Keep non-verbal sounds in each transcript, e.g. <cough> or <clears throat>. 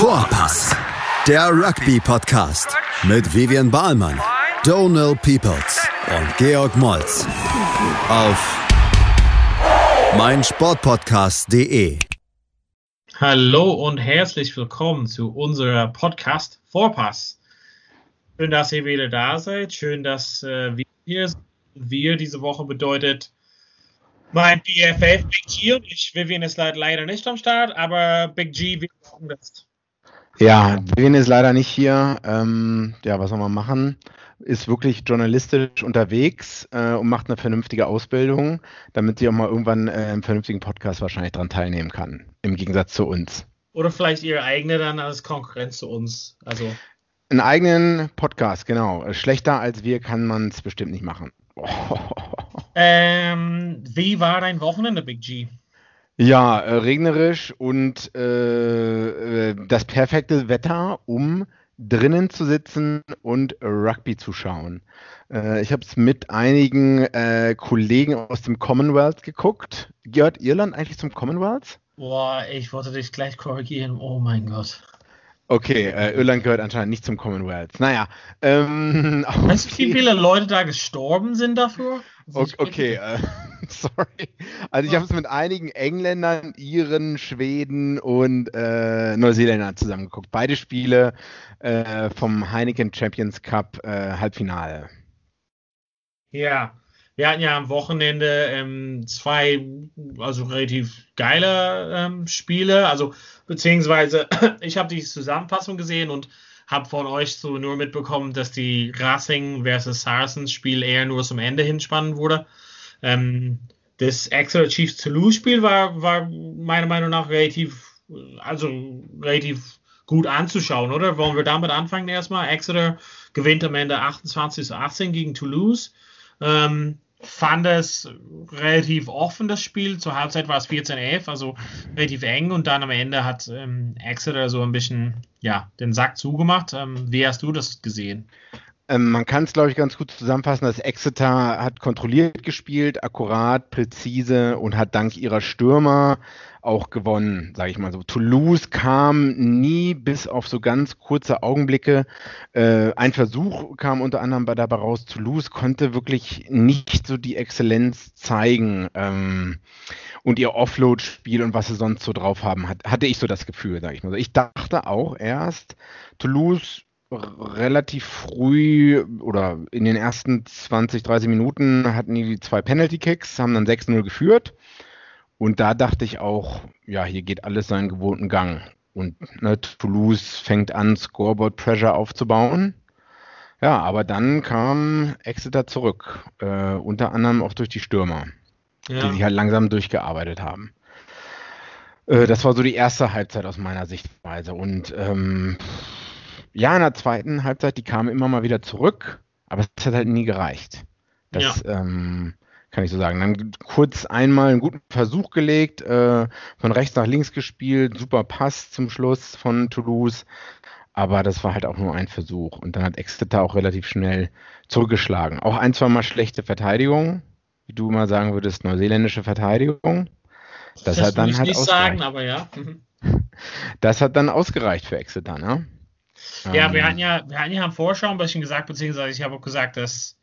Vorpass, der Rugby-Podcast mit Vivian Bahlmann, Donal Peoples und Georg Moltz auf meinsportpodcast.de. Hallo und herzlich willkommen zu unserer Podcast Vorpass. Schön, dass ihr wieder da seid. Schön, dass äh, wir hier sind. Wir diese Woche bedeutet mein BFF Big G und ich, Vivian ist leider nicht am Start, aber Big G, wir brauchen das. Ja, Vivian ist leider nicht hier. Ähm, ja, was soll man machen? Ist wirklich journalistisch unterwegs äh, und macht eine vernünftige Ausbildung, damit sie auch mal irgendwann äh, im vernünftigen Podcast wahrscheinlich dran teilnehmen kann. Im Gegensatz zu uns. Oder vielleicht ihre eigene dann als Konkurrenz zu uns. Also. Einen eigenen Podcast, genau. Schlechter als wir kann man es bestimmt nicht machen. <laughs> Ähm, wie war dein Wochenende, Big G? Ja, äh, regnerisch und äh, äh, das perfekte Wetter, um drinnen zu sitzen und Rugby zu schauen. Äh, ich habe es mit einigen äh, Kollegen aus dem Commonwealth geguckt. Gehört Irland eigentlich zum Commonwealth? Boah, ich wollte dich gleich korrigieren. Oh mein Gott. Okay, äh, Irland gehört anscheinend nicht zum Commonwealth. Naja. Ähm, <laughs> weißt du, wie viele Leute da gestorben sind dafür? Okay, okay äh, <laughs> sorry. Also ich habe es mit einigen Engländern, Iren, Schweden und äh, Neuseeländern zusammengeguckt. Beide Spiele äh, vom Heineken Champions Cup äh, Halbfinale. Ja, wir hatten ja am Wochenende ähm, zwei, also relativ geile ähm, Spiele. Also beziehungsweise <clears throat> ich habe die Zusammenfassung gesehen und habe von euch so nur mitbekommen, dass die Racing versus Saracens Spiel eher nur zum Ende hin spannend wurde. Ähm, das Exeter Chiefs Toulouse Spiel war, war meiner Meinung nach relativ, also relativ gut anzuschauen, oder? Wollen wir damit anfangen erstmal? Exeter gewinnt am Ende 28 zu 18 gegen Toulouse. Ähm, fand es relativ offen, das Spiel. Zur Halbzeit war es 14-11, also relativ eng. Und dann am Ende hat ähm, Exeter so ein bisschen ja, den Sack zugemacht. Ähm, wie hast du das gesehen? Ähm, man kann es, glaube ich, ganz gut zusammenfassen, dass Exeter hat kontrolliert gespielt, akkurat, präzise und hat dank ihrer Stürmer auch gewonnen, sage ich mal so. Toulouse kam nie bis auf so ganz kurze Augenblicke. Äh, ein Versuch kam unter anderem bei dabei raus. Toulouse konnte wirklich nicht so die Exzellenz zeigen. Ähm, und ihr Offload-Spiel und was sie sonst so drauf haben, hat, hatte ich so das Gefühl, sage ich mal so. Ich dachte auch erst, Toulouse relativ früh oder in den ersten 20, 30 Minuten hatten die zwei Penalty-Kicks, haben dann 6-0 geführt. Und da dachte ich auch, ja, hier geht alles seinen gewohnten Gang. Und ne, Toulouse fängt an, Scoreboard Pressure aufzubauen. Ja, aber dann kam Exeter zurück, äh, unter anderem auch durch die Stürmer, ja. die sich halt langsam durchgearbeitet haben. Äh, das war so die erste Halbzeit aus meiner Sichtweise. Und ähm, ja, in der zweiten Halbzeit, die kamen immer mal wieder zurück, aber es hat halt nie gereicht. Das, ja. ähm, kann ich so sagen. Dann kurz einmal einen guten Versuch gelegt, äh, von rechts nach links gespielt, super Pass zum Schluss von Toulouse. Aber das war halt auch nur ein Versuch. Und dann hat Exeter auch relativ schnell zurückgeschlagen. Auch ein, zwei Mal schlechte Verteidigung, wie du mal sagen würdest, neuseeländische Verteidigung. Das, das hat dann halt nicht sagen, aber ja. <laughs> Das hat dann ausgereicht für Exeter, ne? Ja, ähm, wir hatten ja, wir hatten ja am Vorschau ein bisschen gesagt, beziehungsweise ich habe auch gesagt, dass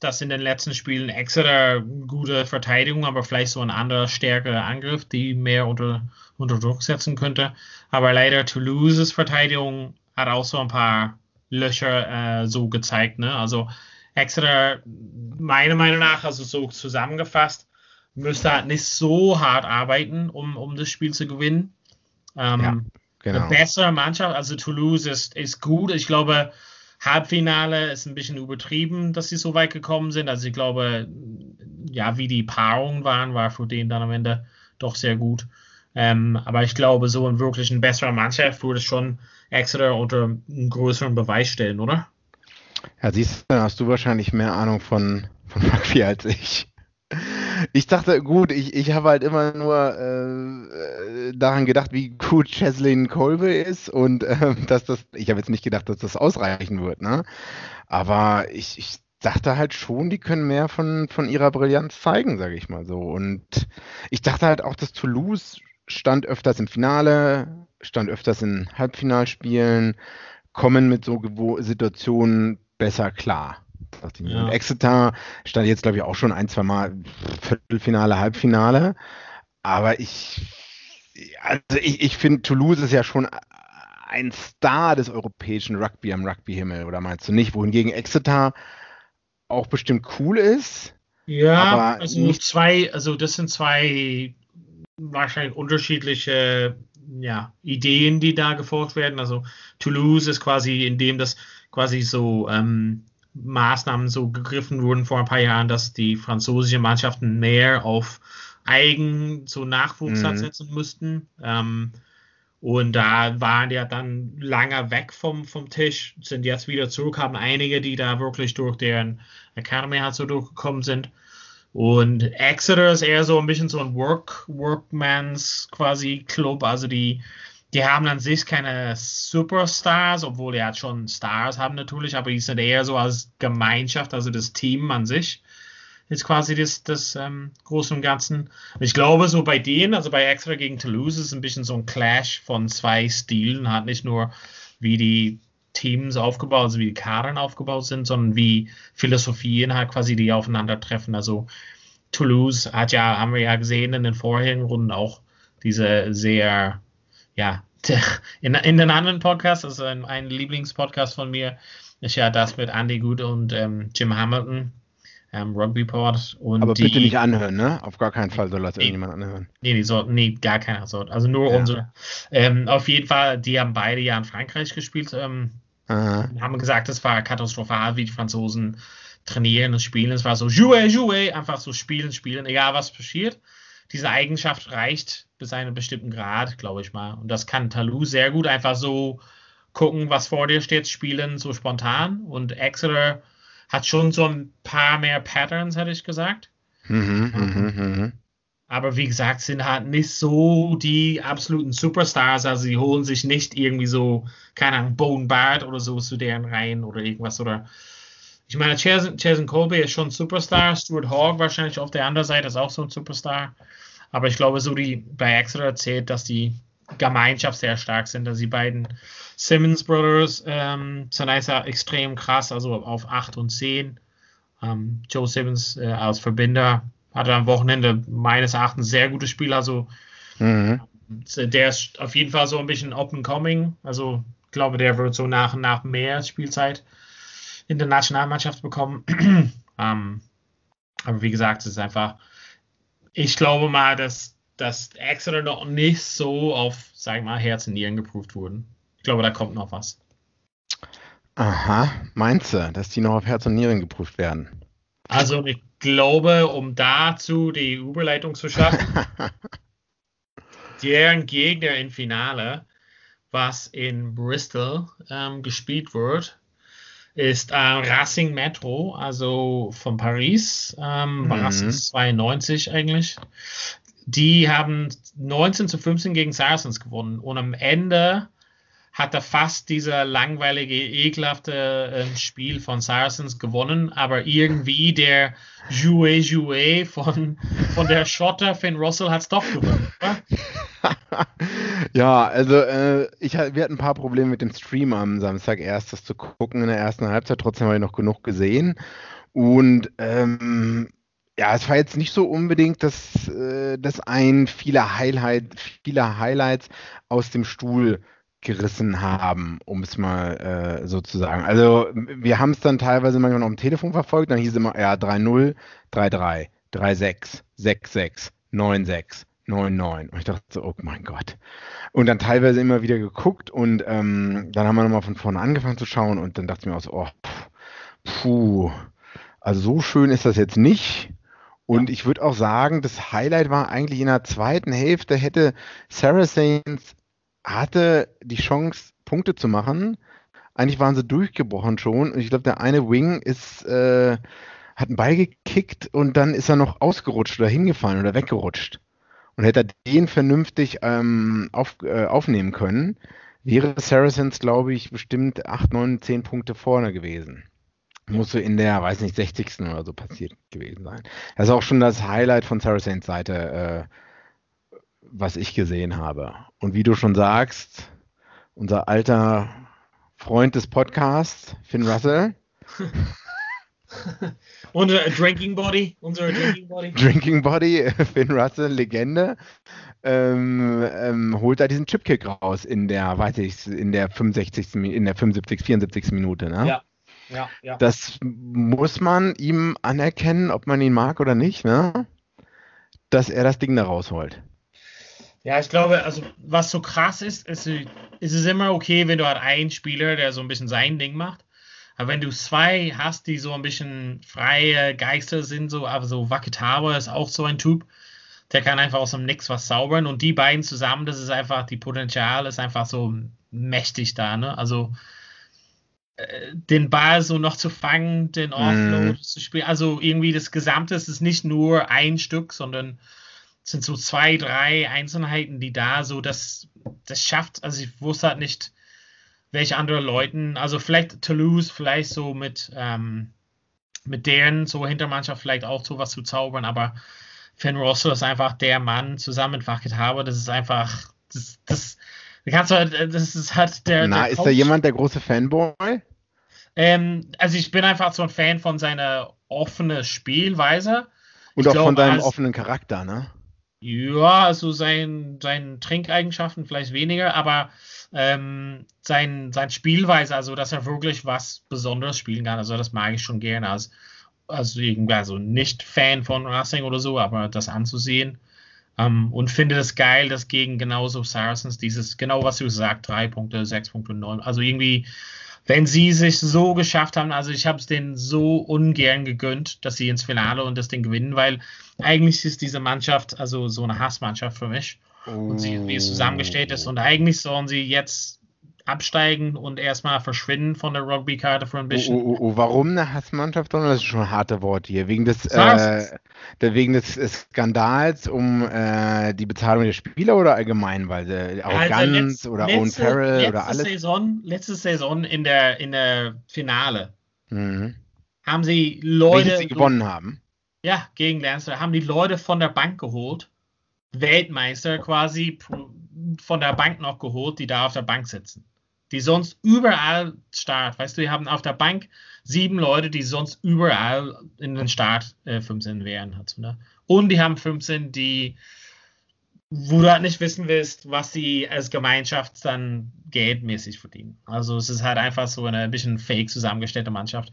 dass in den letzten Spielen Exeter gute Verteidigung, aber vielleicht so ein anderer stärkerer Angriff, die mehr unter, unter Druck setzen könnte. Aber leider Toulouses Verteidigung hat auch so ein paar Löcher äh, so gezeigt. Ne? Also Exeter, meiner Meinung nach, also so zusammengefasst, müsste halt nicht so hart arbeiten, um, um das Spiel zu gewinnen. Ähm, ja, genau. Eine bessere Mannschaft, also Toulouse ist, ist gut. Ich glaube, Halbfinale ist ein bisschen übertrieben, dass sie so weit gekommen sind. Also ich glaube, ja, wie die Paarungen waren, war für den dann am Ende doch sehr gut. Ähm, aber ich glaube, so ein wirklich ein besserer Mannschaft würde schon Exeter unter einen größeren Beweis stellen, oder? Ja, siehst du, hast du wahrscheinlich mehr Ahnung von, von Rugby als ich. Ich dachte, gut, ich, ich habe halt immer nur äh, daran gedacht, wie gut Cheslin Kolbe ist und äh, dass das, ich habe jetzt nicht gedacht, dass das ausreichen wird, ne? Aber ich, ich dachte halt schon, die können mehr von, von ihrer Brillanz zeigen, sage ich mal so. Und ich dachte halt auch, dass Toulouse stand öfters im Finale, stand öfters in Halbfinalspielen, kommen mit so Situationen besser klar. Ja. Und Exeter stand jetzt, glaube ich, auch schon ein, zwei Mal Viertelfinale, Halbfinale. Aber ich, also ich, ich finde, Toulouse ist ja schon ein Star des europäischen Rugby am Rugby-Himmel, oder meinst du nicht? Wohingegen Exeter auch bestimmt cool ist. Ja, also nicht zwei, also das sind zwei wahrscheinlich unterschiedliche ja, Ideen, die da gefolgt werden. Also Toulouse ist quasi, indem das quasi so ähm, Maßnahmen so gegriffen wurden vor ein paar Jahren, dass die französischen Mannschaften mehr auf eigen so Nachwuchs mhm. setzen müssten. Ähm, und da waren ja dann lange weg vom, vom Tisch, sind jetzt wieder zurück, haben einige, die da wirklich durch deren Academy halt so durchgekommen sind. Und Exeter ist eher so ein bisschen so ein Work, Workmans quasi Club. Also die, die haben an sich keine Superstars, obwohl die halt schon Stars haben natürlich, aber die sind eher so als Gemeinschaft, also das Team an sich ist quasi das, das ähm, Große und Ganzen. Ich glaube, so bei denen, also bei Exeter gegen Toulouse, ist ein bisschen so ein Clash von zwei Stilen, halt nicht nur wie die Teams aufgebaut, also wie die Kadern aufgebaut sind, sondern wie Philosophien halt quasi die aufeinandertreffen. Also Toulouse hat ja, haben wir ja gesehen in den vorherigen Runden auch diese sehr, ja, <laughs> in, in den anderen Podcasts, also ein, ein Lieblingspodcast von mir, ist ja das mit Andy Good und ähm, Jim Hamilton, ähm, Rugby Pod. Und Aber die, bitte nicht anhören, ne? Auf gar keinen Fall soll das nee, irgendjemand anhören. Nee, die sollten, nee, gar keiner soll. Also nur ja. unsere. Ähm, auf jeden Fall, die haben beide ja in Frankreich gespielt. Ähm, haben gesagt, es war katastrophal, wie die Franzosen trainieren und spielen. Es war so, jouer, jouer, einfach so spielen, spielen, egal was passiert. Diese Eigenschaft reicht bis einem bestimmten Grad, glaube ich mal. Und das kann Talou sehr gut einfach so gucken, was vor dir steht, spielen, so spontan. Und Exeter hat schon so ein paar mehr Patterns, hätte ich gesagt. Mhm, mhm, mhm. Aber wie gesagt, sind halt nicht so die absoluten Superstars. Also sie holen sich nicht irgendwie so, keine Ahnung, Bone Bart oder so zu deren Reihen oder irgendwas. Oder ich meine, Jason Colby ist schon ein Superstar. Stuart Hogg wahrscheinlich auf der anderen Seite ist auch so ein Superstar. Aber ich glaube, so die bei Exeter zählt, dass die Gemeinschaft sehr stark sind. Also die beiden Simmons Brothers ähm, sind einfach extrem krass, also auf 8 und 10. Ähm, Joe Simmons äh, als Verbinder hatte am Wochenende meines Erachtens sehr gutes Spiel. Also mhm. der ist auf jeden Fall so ein bisschen up and coming. Also ich glaube, der wird so nach und nach mehr Spielzeit in der Nationalmannschaft bekommen. <clears throat> ähm, aber wie gesagt, es ist einfach, ich glaube mal, dass dass Exeter noch nicht so auf, sag ich mal, Herz und Nieren geprüft wurden. Ich glaube, da kommt noch was. Aha, meinst du, dass die noch auf Herz und Nieren geprüft werden? Also ich glaube, um dazu die Überleitung zu schaffen, <laughs> deren Gegner im Finale, was in Bristol ähm, gespielt wird, ist äh, Racing Metro, also von Paris, ähm, mhm. Racing 92 eigentlich die haben 19 zu 15 gegen Saracens gewonnen und am Ende hat er fast dieser langweilige, ekelhafte äh, Spiel von Saracens gewonnen, aber irgendwie der Jouet Jouet von, von der Schotter Finn Russell hat es doch gewonnen. Ja, also äh, ich, wir hatten ein paar Probleme mit dem Stream am Samstag erst, das zu gucken in der ersten Halbzeit, trotzdem habe ich noch genug gesehen. Und ähm, ja, es war jetzt nicht so unbedingt, dass, äh, dass ein viele, Highlight, viele Highlights aus dem Stuhl gerissen haben, um es mal äh, so zu sagen. Also wir haben es dann teilweise manchmal noch am Telefon verfolgt, dann hieß es immer, ja, 3-0, 3-3, 3-6, 6-6, 9-6, 9-9. Und ich dachte so, oh mein Gott. Und dann teilweise immer wieder geguckt und ähm, dann haben wir nochmal von vorne angefangen zu schauen und dann dachte ich mir auch so, oh, puh, also so schön ist das jetzt nicht. Und ich würde auch sagen, das Highlight war eigentlich in der zweiten Hälfte, hätte Saracens hatte die Chance, Punkte zu machen. Eigentlich waren sie durchgebrochen schon. Und ich glaube, der eine Wing ist, äh, hat einen Ball gekickt und dann ist er noch ausgerutscht oder hingefallen oder weggerutscht. Und hätte er den vernünftig ähm, auf, äh, aufnehmen können, wäre Saracens, glaube ich, bestimmt 8, 9, 10 Punkte vorne gewesen muss so in der, weiß nicht, 60. oder so passiert gewesen sein. Das ist auch schon das Highlight von Saracens Seite, äh, was ich gesehen habe. Und wie du schon sagst, unser alter Freund des Podcasts, Finn Russell. <laughs> unser Drinking Body, unser Drinking Body. Drinking Body, <laughs> Finn Russell, Legende, ähm, ähm, holt da diesen Chipkick raus in der, weiß ich, in der 65. in der 75, 74. Minute, ne? Ja. Ja, ja. Das muss man ihm anerkennen, ob man ihn mag oder nicht, ne? Dass er das Ding da rausholt. Ja, ich glaube, also was so krass ist, ist, ist es immer okay, wenn du halt einen Spieler, der so ein bisschen sein Ding macht. Aber wenn du zwei hast, die so ein bisschen freie Geister sind, so, aber so Wakitawa ist auch so ein Typ, der kann einfach aus dem Nix was zaubern und die beiden zusammen, das ist einfach, die Potenzial ist einfach so mächtig da, ne? Also äh, den Ball so noch zu fangen, den Offload mm. zu spielen, also irgendwie das Gesamte ist nicht nur ein Stück, sondern sind so zwei, drei Einzelheiten, die da so das, das schafft. Also ich wusste halt nicht, welche andere Leuten, also vielleicht Toulouse, vielleicht so mit, ähm, mit deren so Hintermannschaft vielleicht auch so was zu zaubern, aber Finn Russell ist einfach der Mann zusammen mit Wackett Harbour, das ist einfach, das, das, kannst du halt, das ist halt der. Na, der ist da jemand der große Fanboy? Ähm, also ich bin einfach so ein Fan von seiner offenen Spielweise. Und ich auch glaub, von seinem offenen Charakter, ne? Ja, also sein, seinen Trinkeigenschaften vielleicht weniger, aber ähm, sein, sein Spielweise, also dass er wirklich was Besonderes spielen kann, also das mag ich schon gerne als, also irgendwie, also nicht Fan von Racing oder so, aber das anzusehen. Um, ähm, und finde das geil, dass gegen genauso Saracens dieses, genau was du sagst, 3 Punkte, 6 Punkte, 9, also irgendwie wenn sie sich so geschafft haben, also ich habe es denen so ungern gegönnt, dass sie ins Finale und das Ding gewinnen, weil eigentlich ist diese Mannschaft also so eine Hassmannschaft für mich. Oh. Und sie, wie es zusammengestellt ist. Und eigentlich sollen sie jetzt absteigen und erstmal verschwinden von der Rugby-Karte für ein bisschen. Oh, oh, oh, warum eine Hassmannschaft? Das ist schon ein harte Wort hier. Wegen des, äh, wegen des Skandals um äh, die Bezahlung der Spieler oder allgemein? Weil sie Arroganz also oder letzte, Owen Farrell oder alles? Saison, letzte Saison in der, in der Finale mhm. haben sie Leute. Welches sie gewonnen haben. Ja, gegen Leinster haben die Leute von der Bank geholt. Weltmeister quasi von der Bank noch geholt, die da auf der Bank sitzen die sonst überall Start. Weißt du, wir haben auf der Bank sieben Leute, die sonst überall in den Start äh, 15 wären. Halt, ne? Und die haben 15, die, wo du halt nicht wissen willst, was sie als Gemeinschaft dann geldmäßig verdienen. Also es ist halt einfach so eine bisschen fake zusammengestellte Mannschaft.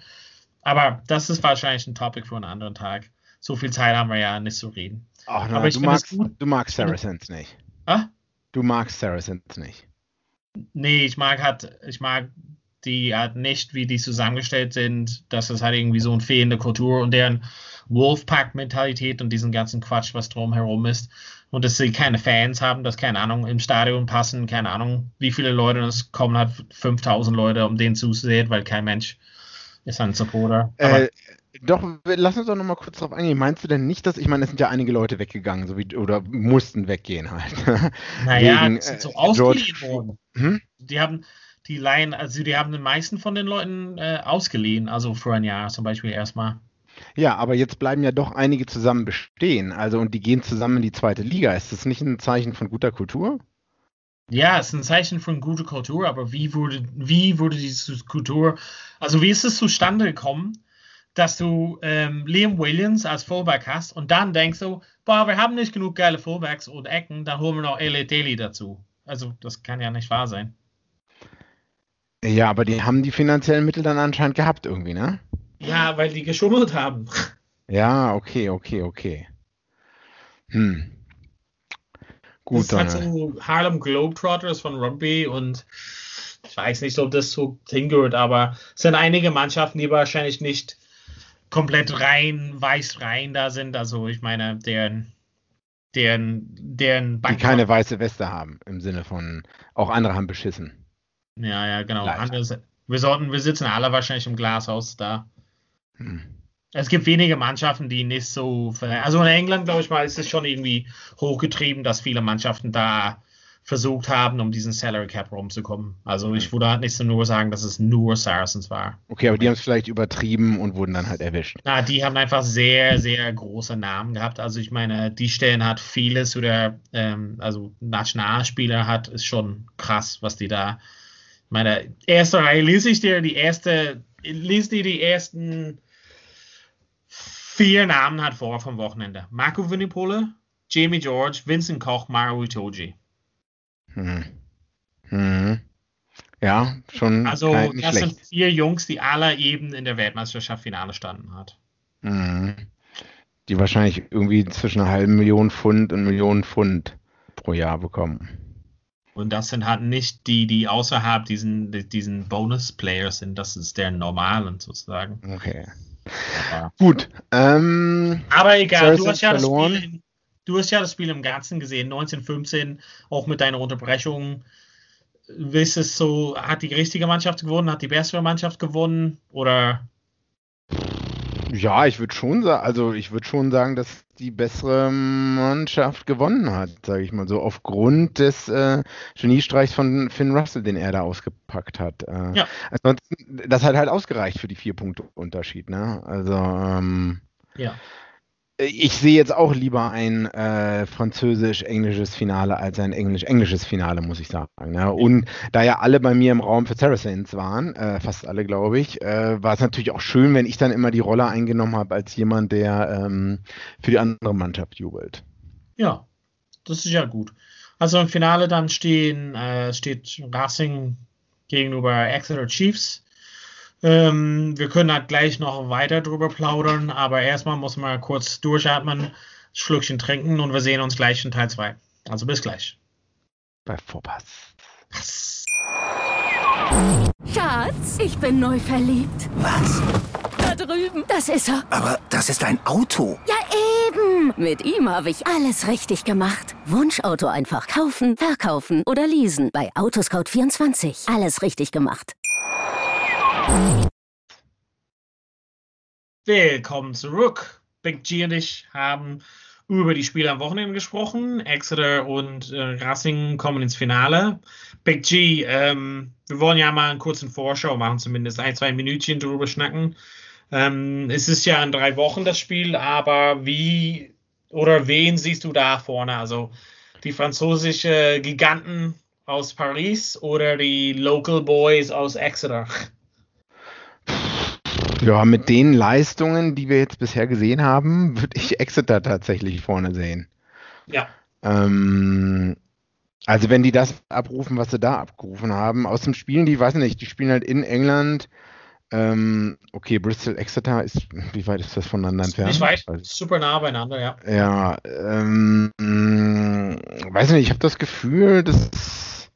Aber das ist wahrscheinlich ein Topic für einen anderen Tag. So viel Zeit haben wir ja nicht zu reden. Ach, nein, du, magst, du magst Saracens nicht. Ah? Du magst Saracens nicht. Nee, ich mag halt, ich mag die halt nicht, wie die zusammengestellt sind, dass es halt irgendwie so eine fehlende Kultur und deren Wolfpack-Mentalität und diesen ganzen Quatsch, was drumherum ist. Und dass sie keine Fans haben, dass, keine Ahnung, im Stadion passen, keine Ahnung, wie viele Leute, es kommen halt 5000 Leute, um den zuzusehen, weil kein Mensch ist ein Supporter. Äh, doch, lass uns doch noch mal kurz drauf eingehen. Meinst du denn nicht, dass, ich meine, es sind ja einige Leute weggegangen, so wie, oder mussten weggehen halt. Naja, Wegen, sind so äh, ausgeliehen worden. Hm? Die haben die Laien, also die haben den meisten von den Leuten äh, ausgeliehen, also für ein Jahr zum Beispiel erstmal. Ja, aber jetzt bleiben ja doch einige zusammen bestehen, also und die gehen zusammen in die zweite Liga. Ist das nicht ein Zeichen von guter Kultur? Ja, es ist ein Zeichen von guter Kultur, aber wie wurde, wie wurde diese Kultur, also wie ist es zustande gekommen? dass du ähm, Liam Williams als Fullback hast und dann denkst du, boah, wir haben nicht genug geile Fullbacks und Ecken, dann holen wir noch Elliot Daly dazu. Also, das kann ja nicht wahr sein. Ja, aber die haben die finanziellen Mittel dann anscheinend gehabt irgendwie, ne? Ja, weil die geschummelt haben. Ja, okay, okay, okay. Hm. Gut, das dann. so Harlem Globetrotters von Rugby und ich weiß nicht, ob das so hingehört, aber es sind einige Mannschaften, die wahrscheinlich nicht komplett rein, weiß rein da sind. Also ich meine, deren, deren, deren Bank Die keine weiße Weste haben, im Sinne von, auch andere haben beschissen. Ja, ja, genau. Andere, wir sollten, wir sitzen alle wahrscheinlich im Glashaus da. Hm. Es gibt wenige Mannschaften, die nicht so. Also in England, glaube ich mal, ist es schon irgendwie hochgetrieben, dass viele Mannschaften da versucht haben, um diesen Salary Cap rumzukommen. Also ich würde halt nicht nur sagen, dass es nur Saracens war. Okay, aber die haben es vielleicht übertrieben und wurden dann halt erwischt. Na, die haben einfach sehr, sehr große Namen gehabt. Also ich meine, die Stellen hat vieles oder ähm, also Nationalspieler hat, ist schon krass, was die da. Meine erste Reihe lese ich dir die erste, lese dir die ersten vier Namen hat vor vom Wochenende. Marco Vinipole, Jamie George, Vincent Koch, Mario Itoji. Hm. Hm. Ja, schon. Also, das schlecht. sind vier Jungs, die alle eben in der Weltmeisterschaft Finale standen hat. Hm. Die wahrscheinlich irgendwie zwischen einer halben Million Pfund und Millionen Pfund pro Jahr bekommen. Und das sind halt nicht die, die außerhalb diesen, diesen Bonus-Players sind. Das ist der normalen sozusagen. Okay. Ja. Gut. Ähm, Aber egal, du hast ja verloren. das Spiel du hast ja das Spiel im Ganzen gesehen, 1915, auch mit deiner Unterbrechung. Ist es so, hat die richtige Mannschaft gewonnen, hat die bessere Mannschaft gewonnen oder? Ja, ich würde schon sagen, also ich würde schon sagen, dass die bessere Mannschaft gewonnen hat, sage ich mal so, aufgrund des äh, Geniestreichs von Finn Russell, den er da ausgepackt hat. Äh, ja. Ansonsten, das hat halt ausgereicht für die vier Punkte Unterschied, ne? Also ähm, ja ich sehe jetzt auch lieber ein äh, französisch-englisches Finale als ein englisch-englisches Finale, muss ich sagen. Ja. Und da ja alle bei mir im Raum für Saracens waren, äh, fast alle, glaube ich, äh, war es natürlich auch schön, wenn ich dann immer die Rolle eingenommen habe als jemand, der ähm, für die andere Mannschaft jubelt. Ja, das ist ja gut. Also im Finale dann stehen, äh, steht Racing gegenüber Exeter Chiefs. Ähm, wir können halt gleich noch weiter drüber plaudern, aber erstmal muss man kurz durchatmen, Schluckchen trinken und wir sehen uns gleich in Teil 2. Also bis gleich. Bei Vorpass. Schatz, ich bin neu verliebt. Was? Da drüben. Das ist er. Aber das ist ein Auto. Ja, eben. Mit ihm habe ich alles richtig gemacht. Wunschauto einfach kaufen, verkaufen oder leasen. Bei Autoscout24. Alles richtig gemacht. Willkommen zurück. Big G und ich haben über die Spiele am Wochenende gesprochen. Exeter und äh, Racing kommen ins Finale. Big G, ähm, wir wollen ja mal einen kurzen Vorschau machen, zumindest ein, zwei Minütchen drüber schnacken. Ähm, es ist ja in drei Wochen das Spiel, aber wie oder wen siehst du da vorne? Also die französische Giganten aus Paris oder die Local Boys aus Exeter? Ja, mit den Leistungen, die wir jetzt bisher gesehen haben, würde ich Exeter tatsächlich vorne sehen. Ja. Ähm, also wenn die das abrufen, was sie da abgerufen haben, aus dem Spielen, die weiß nicht, die spielen halt in England. Ähm, okay, Bristol, Exeter ist, wie weit ist das voneinander entfernt? Nicht weit, super nah beieinander, ja. Ja, ähm, weiß nicht, ich habe das Gefühl, dass,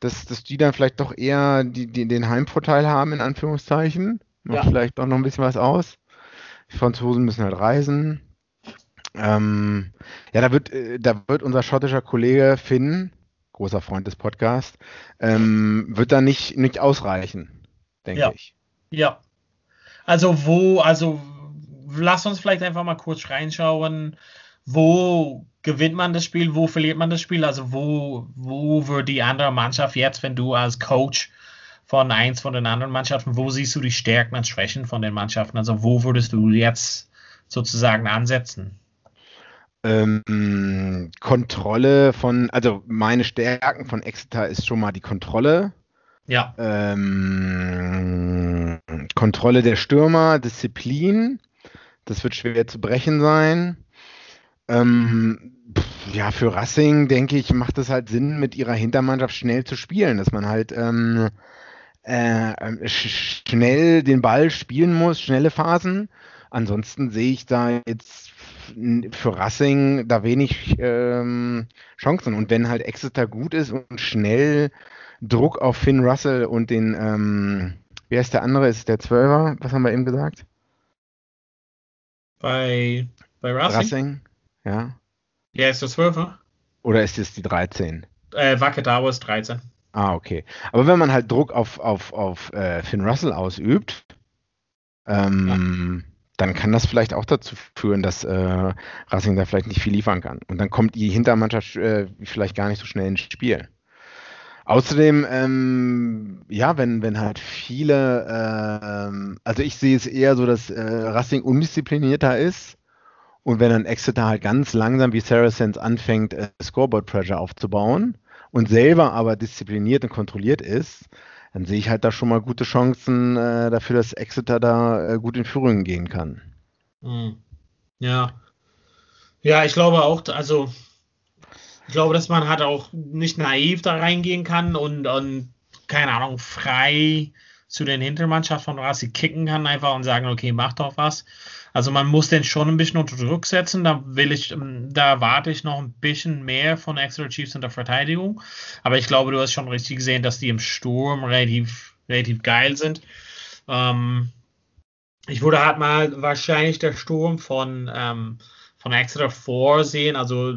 dass, dass die dann vielleicht doch eher die, die, den Heimvorteil haben, in Anführungszeichen. Macht ja. vielleicht auch noch ein bisschen was aus. Die Franzosen müssen halt reisen. Ähm, ja, da wird, äh, da wird unser schottischer Kollege Finn, großer Freund des Podcasts, ähm, wird da nicht, nicht ausreichen, denke ja. ich. Ja. Also wo, also lass uns vielleicht einfach mal kurz reinschauen, wo gewinnt man das Spiel, wo verliert man das Spiel, also wo, wo wird die andere Mannschaft jetzt, wenn du als Coach von eins von den anderen Mannschaften, wo siehst du die Stärken und Schwächen von den Mannschaften? Also wo würdest du jetzt sozusagen ansetzen? Ähm, Kontrolle von, also meine Stärken von Exeter ist schon mal die Kontrolle. Ja. Ähm, Kontrolle der Stürmer, Disziplin. Das wird schwer zu brechen sein. Ähm, ja, für Racing, denke ich, macht es halt Sinn, mit ihrer Hintermannschaft schnell zu spielen, dass man halt ähm, äh, ähm, schnell den Ball spielen muss, schnelle Phasen. Ansonsten sehe ich da jetzt für Racing da wenig ähm, Chancen. Und wenn halt Exeter gut ist und schnell Druck auf Finn Russell und den, ähm, wer ist der andere? Ist der Zwölfer? Was haben wir eben gesagt? Bei, bei Racing? Racing, ja. Ja, ist der Zwölfer? Oder ist es die 13? Äh, Dauer ist 13. Ah, okay. Aber wenn man halt Druck auf, auf, auf äh, Finn Russell ausübt, ähm, ja. dann kann das vielleicht auch dazu führen, dass äh, Racing da vielleicht nicht viel liefern kann. Und dann kommt die Hintermannschaft äh, vielleicht gar nicht so schnell ins Spiel. Außerdem, ähm, ja, wenn, wenn halt viele, äh, also ich sehe es eher so, dass äh, Racing undisziplinierter ist und wenn dann Exeter halt ganz langsam wie Saracens anfängt, äh, Scoreboard Pressure aufzubauen und selber aber diszipliniert und kontrolliert ist, dann sehe ich halt da schon mal gute Chancen äh, dafür, dass Exeter da äh, gut in Führung gehen kann. Hm. Ja. Ja, ich glaube auch, also ich glaube, dass man halt auch nicht naiv da reingehen kann und, und keine Ahnung, frei zu den Hintermannschaft von Rasi kicken kann einfach und sagen, okay, mach doch was. Also man muss den schon ein bisschen unter Druck setzen. Da will ich, ähm, da erwarte ich noch ein bisschen mehr von Exeter Chiefs in der Verteidigung. Aber ich glaube, du hast schon richtig gesehen, dass die im Sturm relativ, relativ geil sind. Ähm, ich würde halt mal wahrscheinlich der Sturm von, ähm, von Exeter vorsehen, also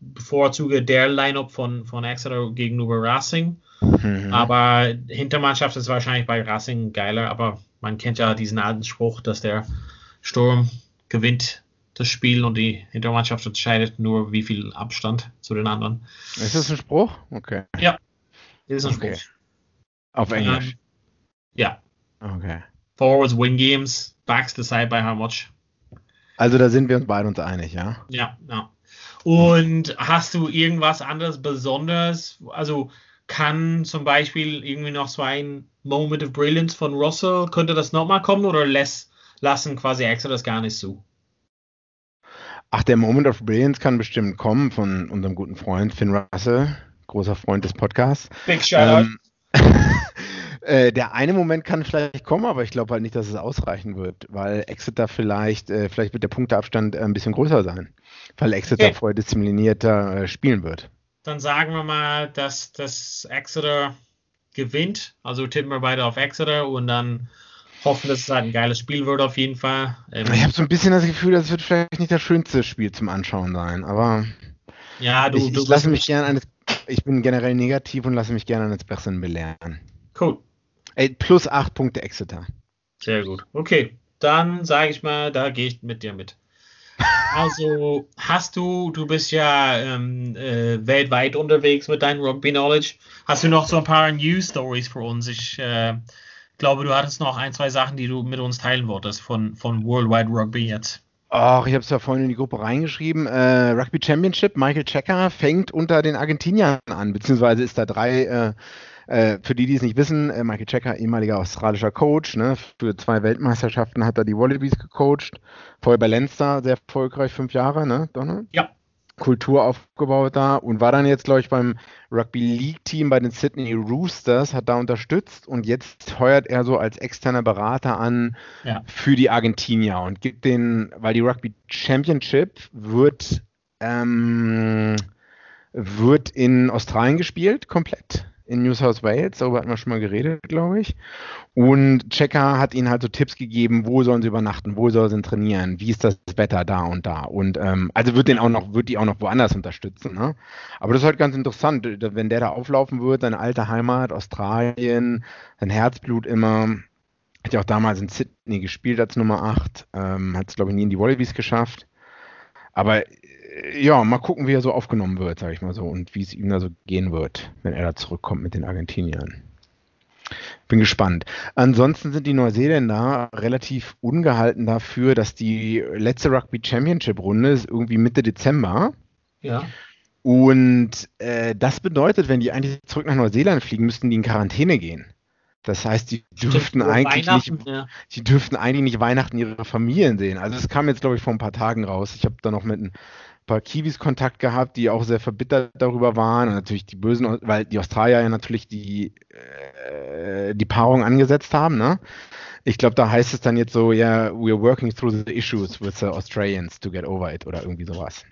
bevorzuge der Lineup von, von Exeter gegenüber Racing. Mhm. Aber Hintermannschaft ist wahrscheinlich bei Racing geiler, aber man kennt ja diesen alten Spruch, dass der Sturm gewinnt das Spiel und die Hintermannschaft entscheidet nur, wie viel Abstand zu den anderen. Ist das ein Spruch? Okay. Ja, ist ein okay. Spruch. Auf Englisch? Ähm, ja. Okay. Forwards win games, backs decide by how much. Also da sind wir uns beide uns einig, ja? Ja, ja. Und hast du irgendwas anderes Besonderes? Also kann zum Beispiel irgendwie noch so ein Moment of Brilliance von Russell, könnte das nochmal kommen oder lässt, lassen quasi Extra das gar nicht zu? Ach, der Moment of Brilliance kann bestimmt kommen von unserem guten Freund Finn Russell, großer Freund des Podcasts. Big Shoutout. Ähm, <laughs> Äh, der eine Moment kann vielleicht kommen, aber ich glaube halt nicht, dass es ausreichen wird, weil Exeter vielleicht, äh, vielleicht wird der Punkteabstand äh, ein bisschen größer sein, weil Exeter okay. vorher disziplinierter äh, spielen wird. Dann sagen wir mal, dass das Exeter gewinnt. Also tippen wir beide auf Exeter und dann hoffen, dass es halt ein geiles Spiel wird auf jeden Fall. Ähm, ich habe so ein bisschen das Gefühl, das wird vielleicht nicht das schönste Spiel zum Anschauen sein, aber ja, du, ich, du ich lasse mich gerne eines, ich bin generell negativ und lasse mich gerne eines Besseren belehren. Cool. Ey, plus 8 Punkte Exeter. Sehr gut. Okay, dann sage ich mal, da gehe ich mit dir mit. Also hast du, du bist ja ähm, äh, weltweit unterwegs mit deinem Rugby Knowledge. Hast du noch so ein paar News Stories für uns? Ich äh, glaube, du hattest noch ein, zwei Sachen, die du mit uns teilen wolltest von, von Worldwide Rugby jetzt. Ach, ich habe es ja vorhin in die Gruppe reingeschrieben. Äh, Rugby Championship, Michael Checker fängt unter den Argentiniern an, beziehungsweise ist da drei äh, äh, für die, die es nicht wissen, äh, Michael Checker, ehemaliger australischer Coach, ne, für zwei Weltmeisterschaften hat er die Wallabies gecoacht. Vorher bei Leinster sehr erfolgreich, fünf Jahre, ne, Donald? Ja. Kultur aufgebaut da und war dann jetzt, glaube ich, beim Rugby League Team bei den Sydney Roosters, hat da unterstützt und jetzt heuert er so als externer Berater an ja. für die Argentinier und gibt den, weil die Rugby Championship wird, ähm, wird in Australien gespielt, komplett in New South Wales, darüber hatten wir schon mal geredet, glaube ich. Und Checker hat ihnen halt so Tipps gegeben, wo sollen sie übernachten, wo sollen sie trainieren, wie ist das Wetter da und da. Und ähm, also wird den auch noch, wird die auch noch woanders unterstützen. Ne? Aber das ist halt ganz interessant, wenn der da auflaufen wird, seine alte Heimat, Australien, sein Herzblut immer. Hat ja auch damals in Sydney gespielt als Nummer 8, ähm, hat es, glaube ich, nie in die Wallabies geschafft. Aber ja, mal gucken, wie er so aufgenommen wird, sage ich mal so, und wie es ihm da so gehen wird, wenn er da zurückkommt mit den Argentiniern. Bin gespannt. Ansonsten sind die Neuseeländer relativ ungehalten dafür, dass die letzte Rugby Championship Runde ist irgendwie Mitte Dezember. Ja. Und äh, das bedeutet, wenn die eigentlich zurück nach Neuseeland fliegen, müssten die in Quarantäne gehen. Das heißt, die dürften eigentlich nicht, ja. die dürften eigentlich nicht Weihnachten ihre Familien sehen. Also es kam jetzt, glaube ich, vor ein paar Tagen raus. Ich habe da noch mit ein paar Kiwis Kontakt gehabt, die auch sehr verbittert darüber waren. Und natürlich die bösen, weil die Australier ja natürlich die, äh, die Paarung angesetzt haben. Ne? Ich glaube, da heißt es dann jetzt so, ja, yeah, we're working through the issues with the Australians to get over it oder irgendwie sowas.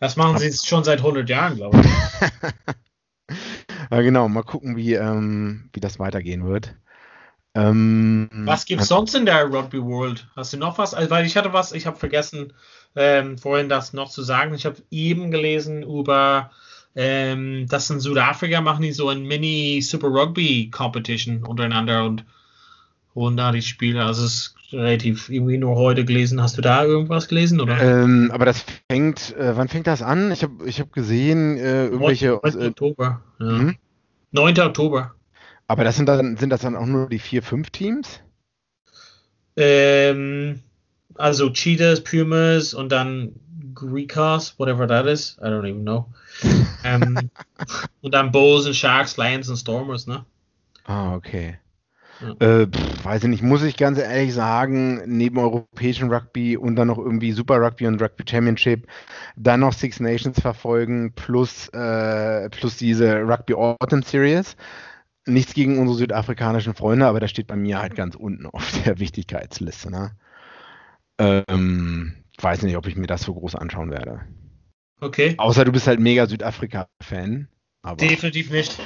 Das machen sie jetzt schon seit 100 Jahren, glaube ich. <laughs> ja, genau. Mal gucken, wie, ähm, wie das weitergehen wird. Ähm, was es sonst in der Rugby World? Hast du noch was? Also, weil ich hatte was, ich habe vergessen, ähm, vorhin das noch zu sagen. Ich habe eben gelesen über, ähm, dass in Südafrika machen die so ein Mini Super Rugby Competition untereinander und Und da die Spiele, also es ist relativ irgendwie nur heute gelesen. Hast du da irgendwas gelesen oder? Ähm, aber das fängt, äh, wann fängt das an? Ich habe ich hab gesehen, äh, irgendwelche. 9. Äh, Oktober. Ja. Mhm. 9. Oktober. aber das sind dann, sind das dann auch nur die vier, fünf Teams? Ähm, also Cheetahs, Pumas und dann Greekos, whatever that is. I don't even know. <laughs> ähm, und dann Bulls und Sharks, Lions und Stormers, ne? Ah, okay. Ja. Äh, pff, weiß ich nicht, muss ich ganz ehrlich sagen, neben europäischen Rugby und dann noch irgendwie Super Rugby und Rugby Championship, dann noch Six Nations verfolgen, plus, äh, plus diese Rugby Autumn Series. Nichts gegen unsere südafrikanischen Freunde, aber das steht bei mir halt ganz unten auf der Wichtigkeitsliste. Ne? Ähm, weiß nicht, ob ich mir das so groß anschauen werde. Okay. Außer du bist halt mega Südafrika-Fan. Definitiv nicht.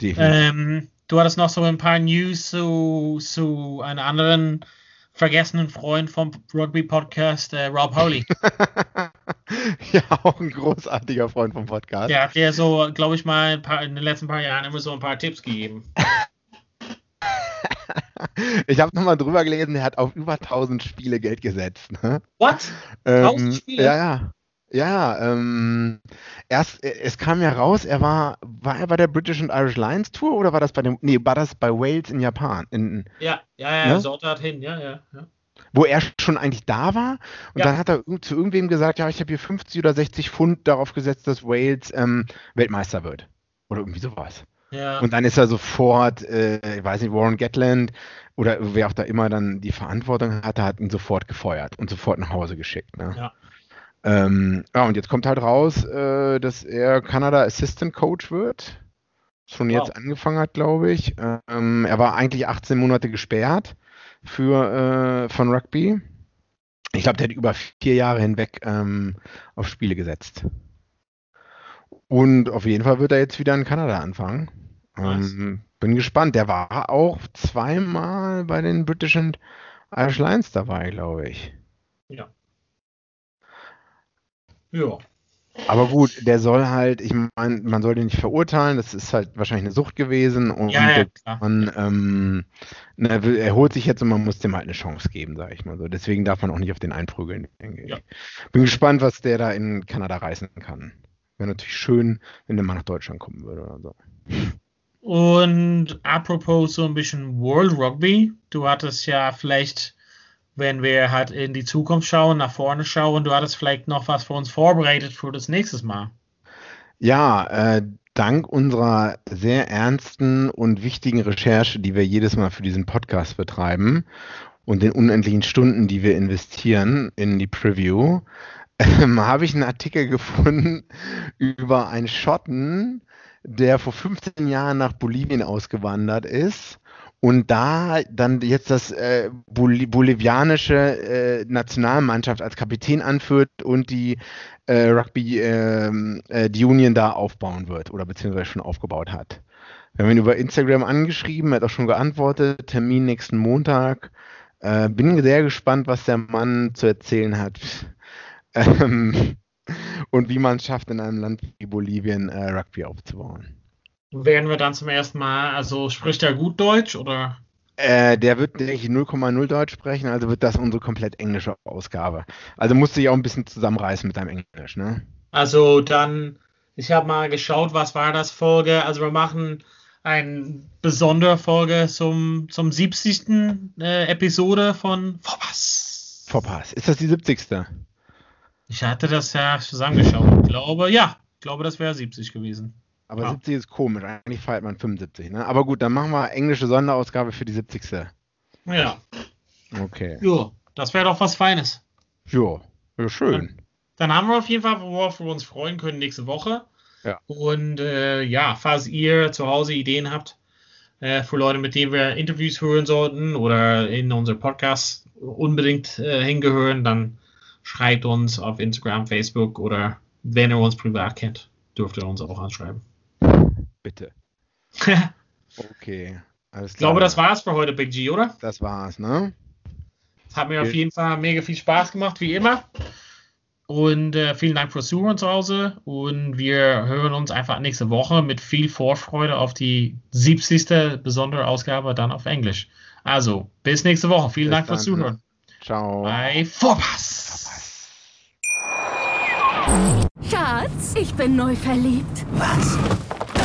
definitiv. Ähm, du hattest noch so ein paar News zu, zu einem anderen vergessenen Freund vom Rugby-Podcast, äh, Rob Howley. <laughs> ja, auch ein großartiger Freund vom Podcast. Der hat dir so, glaube ich, mal paar, in den letzten paar Jahren immer so ein paar Tipps gegeben. <laughs> Ich habe nochmal drüber gelesen, er hat auf über 1000 Spiele Geld gesetzt. Ne? What? Ähm, 1000 Spiele? Ja, ja. Ja, ähm, erst, äh, es kam ja raus, er war, war er bei der British and Irish Lions Tour oder war das bei dem, nee, war das bei Wales in Japan, in, Ja, ja, ja, Ne? so dort hin, ja, ja. ja. wo er schon eigentlich da war und Ja. dann hat er zu irgendwem gesagt, ja, ich habe hier 50 oder 60 Pfund darauf gesetzt, dass Wales ähm, Weltmeister wird. Oder irgendwie sowas. ja. Und dann ist er sofort, äh, ich weiß nicht, Warren Gatland oder wer auch da immer dann die Verantwortung hatte, hat ihn sofort gefeuert und sofort nach Hause geschickt. Ne? Ja. Ähm, ja, und jetzt kommt halt raus, äh, dass er Kanada Assistant Coach wird. Schon Wow. jetzt angefangen hat, glaube ich. Ähm, er war eigentlich 18 Monate gesperrt für, äh, von Rugby. Ich glaube, der hat über vier Jahre hinweg ähm, auf Spiele gesetzt. Und auf jeden Fall wird er jetzt wieder in Kanada anfangen. Ähm, bin gespannt. Der war auch zweimal bei den British and Irish Lions dabei, glaube ich. Ja. Aber gut, der soll halt, ich meine, man soll den nicht verurteilen, das ist halt wahrscheinlich eine Sucht gewesen und Ja, ja, klar. man, ähm, na, er er holt sich jetzt und man muss dem halt eine Chance geben, sage ich mal so. Deswegen darf man auch nicht auf den einprügeln, denke ich. Ja. Bin gespannt, was der da in Kanada reißen kann. Wäre natürlich schön, wenn der mal nach Deutschland kommen würde oder so. Und apropos so ein bisschen World Rugby, du hattest ja vielleicht, wenn wir halt in die Zukunft schauen, nach vorne schauen, du hattest vielleicht noch was für uns vorbereitet für das nächste Mal. Ja, äh, dank unserer sehr ernsten und wichtigen Recherche, die wir jedes Mal für diesen Podcast betreiben und den unendlichen Stunden, die wir investieren in die Preview, ähm, <laughs> habe ich einen Artikel gefunden über einen Schotten, der vor 15 Jahren nach Bolivien ausgewandert ist und da dann jetzt das äh, Boli bolivianische äh, Nationalmannschaft als Kapitän anführt und die äh, Rugby ähm, äh, die Union da aufbauen wird oder beziehungsweise schon aufgebaut hat. Wir haben ihn über Instagram angeschrieben, er hat auch schon geantwortet, Termin nächsten Montag. Äh, bin sehr gespannt, was der Mann zu erzählen hat. <laughs> Ähm, und wie man es schafft, in einem Land wie Bolivien äh, Rugby aufzubauen. Werden wir dann zum ersten Mal, also spricht er gut Deutsch oder? Äh, der wird, denke ich, 0,0 Deutsch sprechen, also wird das unsere komplett englische Ausgabe. Also musst du dich auch ein bisschen zusammenreißen mit deinem Englisch, ne? Also dann, ich habe mal geschaut, was war das Folge, also wir machen eine besondere Folge zum, zum 70. Äh, Episode von Vorpass. Vorpass. Ist das die 70. Ich hatte das ja zusammengeschaut. Ich glaube, ja, ich glaube, das wäre 70 gewesen. Aber Ja. 70 ist komisch, eigentlich feiert man 75, ne? Aber gut, dann machen wir englische Sonderausgabe für die 70. Ja, Okay. ja das wäre doch was Feines. Jo, ja, schön. Dann haben wir auf jeden Fall, worauf wir uns freuen können nächste Woche. Ja. Und äh, ja, falls ihr zu Hause Ideen habt äh, für Leute, mit denen wir Interviews hören sollten oder in unser Podcast unbedingt äh, hingehören, dann schreibt uns auf Instagram, Facebook oder wenn ihr uns privat kennt, dürft ihr uns auch anschreiben. Bitte. ich <laughs> Okay. Alles klar. glaube, das war's für heute, Big G, oder? Das war's, ne? Es hat mir Okay. auf jeden Fall mega viel Spaß gemacht, wie immer. Und äh, vielen Dank fürs Zuhören zu Hause. Und wir hören uns einfach nächste Woche mit viel Vorfreude auf die 70. besondere Ausgabe dann auf Englisch. Also, bis nächste Woche. Vielen Bis Dank fürs dann. Zuhören. Ciao. Bei Vorpass. Schatz, ich bin neu verliebt. Was?